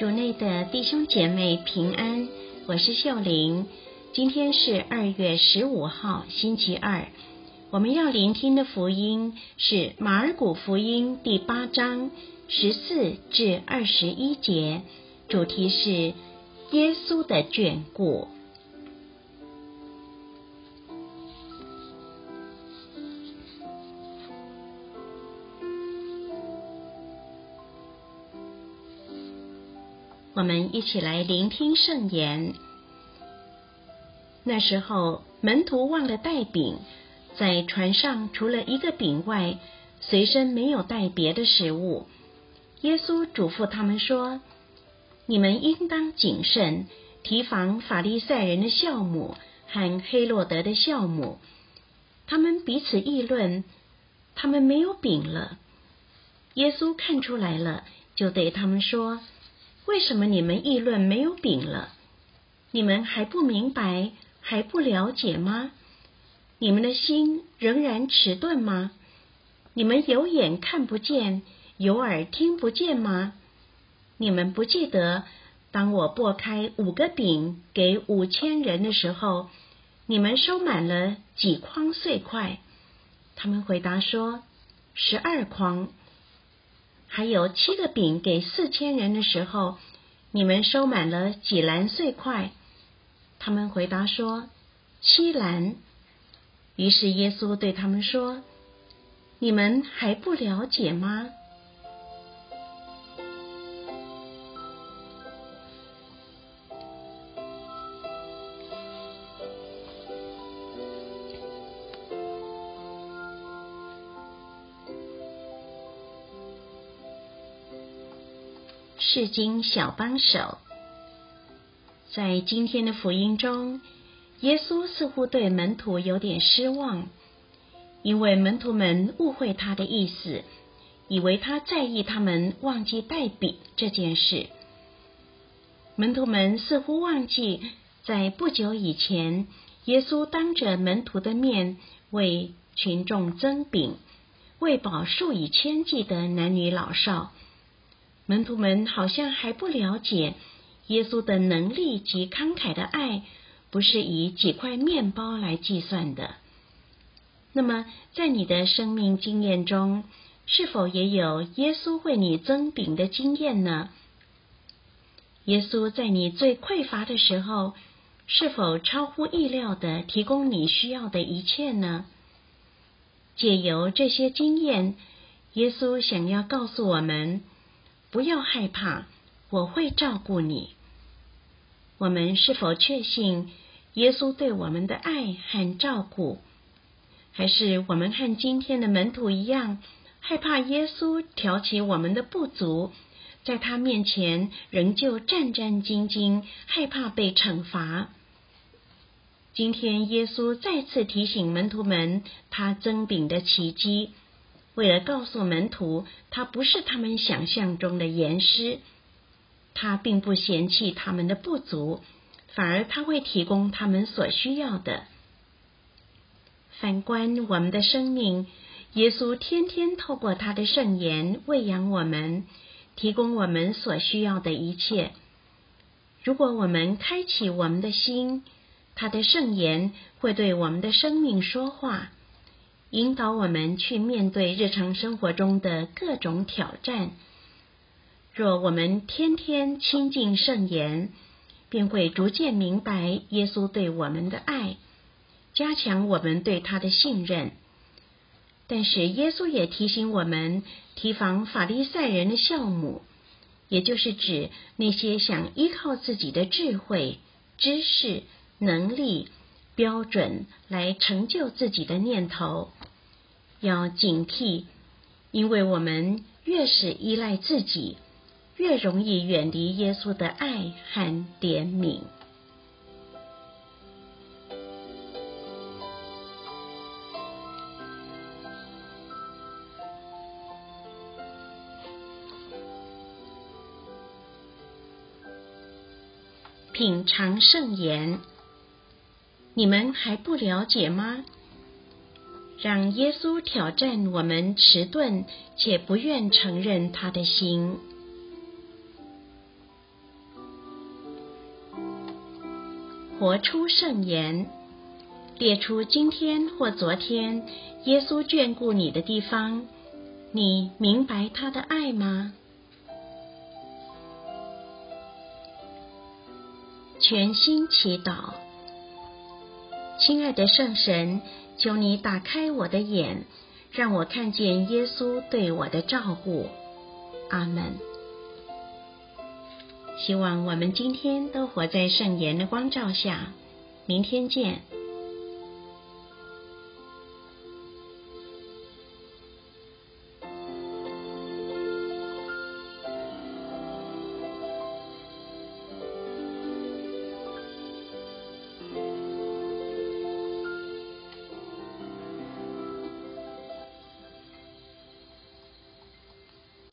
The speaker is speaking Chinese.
主内的弟兄姐妹平安，我是秀玲。今天是二月十五号，星期二。我们要聆听的福音是马尔谷福音第八章十四至二十一节，主题是耶稣的眷顾。我们一起来聆听圣言。那时候，门徒忘了带饼，在船上除了一个饼外，随身没有带别的食物。耶稣嘱咐他们说：“你们应当谨慎，提防法利赛人的酵母和黑洛德的酵母。他们彼此议论，他们没有饼了。耶稣看出来了，就对他们说。”为什么你们议论没有饼了？你们还不明白，还不了解吗？你们的心仍然迟钝吗？你们有眼看不见，有耳听不见吗？你们不记得，当我拨开五个饼给五千人的时候，你们收满了几筐碎块？他们回答说：十二筐。还有七个饼给四千人的时候，你们收满了几篮碎块？他们回答说：七篮。于是耶稣对他们说：你们还不了解吗？世经小帮手，在今天的福音中，耶稣似乎对门徒有点失望，因为门徒们误会他的意思，以为他在意他们忘记带笔这件事。门徒们似乎忘记，在不久以前，耶稣当着门徒的面为群众增饼，喂饱数以千计的男女老少。门徒们好像还不了解耶稣的能力及慷慨的爱，不是以几块面包来计算的。那么，在你的生命经验中，是否也有耶稣为你增饼的经验呢？耶稣在你最匮乏的时候，是否超乎意料的提供你需要的一切呢？借由这些经验，耶稣想要告诉我们。不要害怕，我会照顾你。我们是否确信耶稣对我们的爱和照顾？还是我们和今天的门徒一样，害怕耶稣挑起我们的不足，在他面前仍旧战战兢兢，害怕被惩罚？今天耶稣再次提醒门徒们，他增饼的奇迹。为了告诉门徒，他不是他们想象中的严师，他并不嫌弃他们的不足，反而他会提供他们所需要的。反观我们的生命，耶稣天天透过他的圣言喂养我们，提供我们所需要的一切。如果我们开启我们的心，他的圣言会对我们的生命说话。引导我们去面对日常生活中的各种挑战。若我们天天亲近圣言，便会逐渐明白耶稣对我们的爱，加强我们对他的信任。但是耶稣也提醒我们，提防法利赛人的酵母，也就是指那些想依靠自己的智慧、知识、能力。标准来成就自己的念头，要警惕，因为我们越是依赖自己，越容易远离耶稣的爱和怜悯。品尝圣言。你们还不了解吗？让耶稣挑战我们迟钝且不愿承认他的心。活出圣言列出今天或昨天耶稣眷顾你的地方你明白他的爱吗？全心祈祷。亲爱的圣神，求你打开我的眼，让我看见耶稣对我的照顾。阿门。希望我们今天都活在圣言的光照下。明天见。